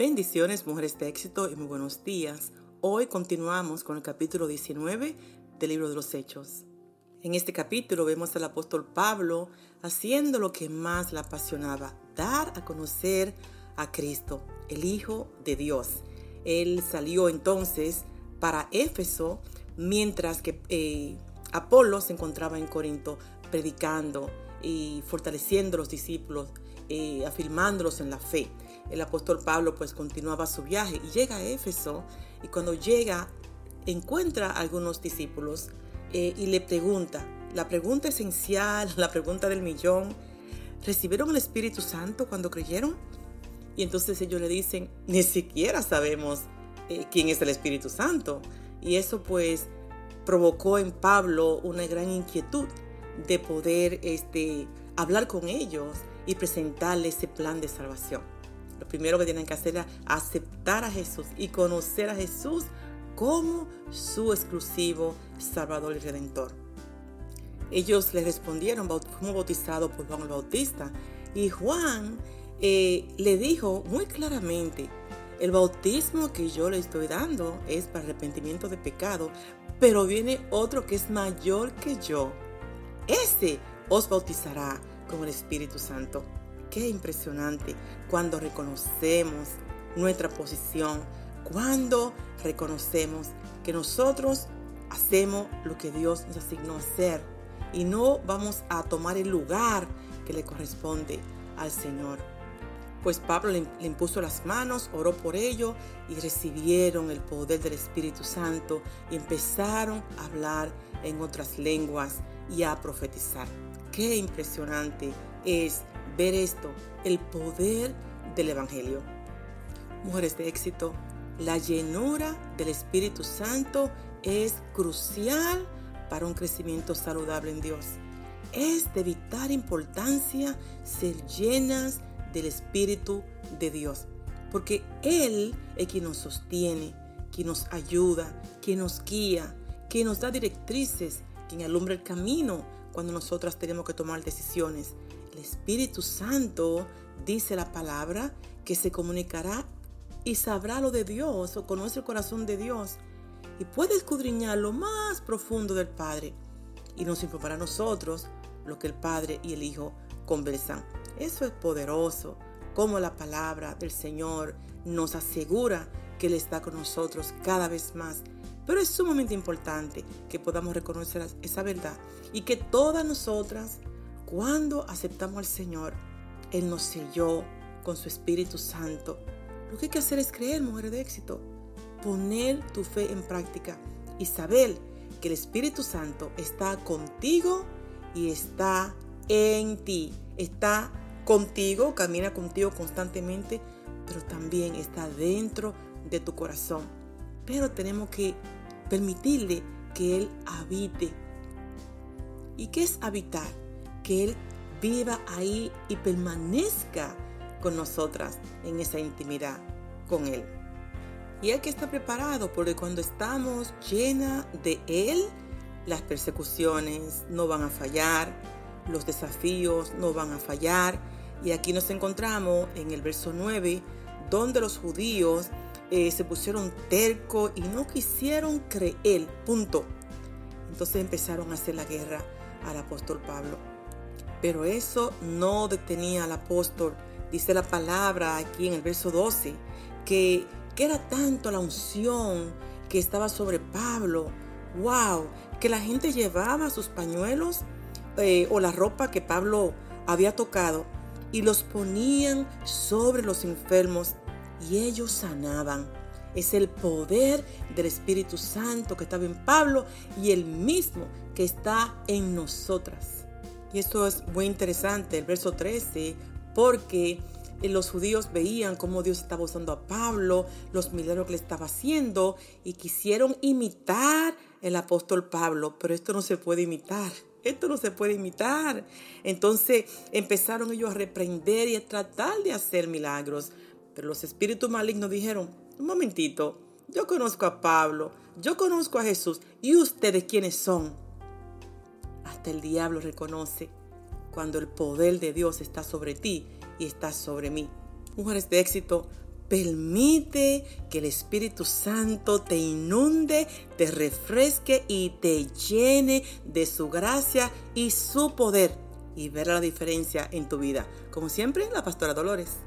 Bendiciones, mujeres de éxito y muy buenos días. Hoy continuamos con el capítulo 19 del libro de los Hechos. En este capítulo vemos al apóstol Pablo haciendo lo que más le apasionaba, dar a conocer a Cristo, el Hijo de Dios. Él salió entonces para Éfeso mientras que eh, Apolo se encontraba en Corinto predicando y fortaleciendo a los discípulos, eh, afirmándolos en la fe el apóstol Pablo pues continuaba su viaje y llega a Éfeso y cuando llega encuentra a algunos discípulos eh, y le pregunta, la pregunta esencial, la pregunta del millón, ¿recibieron el Espíritu Santo cuando creyeron? Y entonces ellos le dicen, ni siquiera sabemos eh, quién es el Espíritu Santo. Y eso pues provocó en Pablo una gran inquietud de poder este, hablar con ellos y presentarle ese plan de salvación. Lo primero que tienen que hacer es aceptar a Jesús y conocer a Jesús como su exclusivo Salvador y Redentor. Ellos le respondieron, fuimos bautizados por Juan el Bautista. Y Juan eh, le dijo muy claramente, el bautismo que yo le estoy dando es para arrepentimiento de pecado, pero viene otro que es mayor que yo. Ese os bautizará con el Espíritu Santo. Qué impresionante cuando reconocemos nuestra posición, cuando reconocemos que nosotros hacemos lo que Dios nos asignó hacer y no vamos a tomar el lugar que le corresponde al Señor. Pues Pablo le, impuso las manos, oró por ello y recibieron el poder del Espíritu Santo y empezaron a hablar en otras lenguas y a profetizar. Qué impresionante es ver esto, el poder del Evangelio. Mujeres de éxito, la llenura del Espíritu Santo es crucial para un crecimiento saludable en Dios. Es de vital importancia ser llenas del Espíritu de Dios, porque Él es quien nos sostiene, quien nos ayuda, quien nos guía, quien nos da directrices, quien alumbra el camino cuando nosotras tenemos que tomar decisiones. El Espíritu Santo, dice la palabra, que se comunicará y sabrá lo de Dios o conoce el corazón de Dios y puede escudriñar lo más profundo del Padre y nos informará a nosotros lo que el Padre y el Hijo conversan. Eso es poderoso, como la palabra del Señor nos asegura que Él está con nosotros cada vez más. Pero es sumamente importante que podamos reconocer esa verdad y que todas nosotras cuando aceptamos al Señor, Él nos selló con su Espíritu Santo. Lo que hay que hacer es creer, mujer de éxito, poner tu fe en práctica y saber que el Espíritu Santo está contigo y está en ti. Está contigo, camina contigo constantemente, pero también está dentro de tu corazón. Pero tenemos que permitirle que Él habite. ¿Y qué es habitar? Que Él viva ahí y permanezca con nosotras en esa intimidad con Él. Y hay que estar preparado porque cuando estamos llena de Él, las persecuciones no van a fallar, los desafíos no van a fallar. Y aquí nos encontramos en el verso 9, donde los judíos eh, se pusieron terco y no quisieron creer, punto. Entonces empezaron a hacer la guerra al apóstol Pablo. Pero eso no detenía al apóstol. Dice la palabra aquí en el verso 12, que, que era tanto la unción que estaba sobre Pablo. ¡Wow! Que la gente llevaba sus pañuelos eh, o la ropa que Pablo había tocado y los ponían sobre los enfermos y ellos sanaban. Es el poder del Espíritu Santo que estaba en Pablo y el mismo que está en nosotras. Y esto es muy interesante, el verso 13, porque eh, los judíos veían cómo Dios estaba usando a Pablo, los milagros que le estaba haciendo y quisieron imitar el apóstol Pablo, pero esto no se puede imitar. Esto no se puede imitar. Entonces empezaron ellos a reprender y a tratar de hacer milagros. Pero los espíritus malignos dijeron, un momentito, yo conozco a Pablo, yo conozco a Jesús, ¿y ustedes quiénes son? El diablo reconoce cuando el poder de Dios está sobre ti y está sobre mí. Mujeres de éxito, Permite que el Espíritu Santo te inunde, te refresque y te llene de su gracia y su poder y ver la diferencia en tu vida. Como siempre, la pastora Dolores.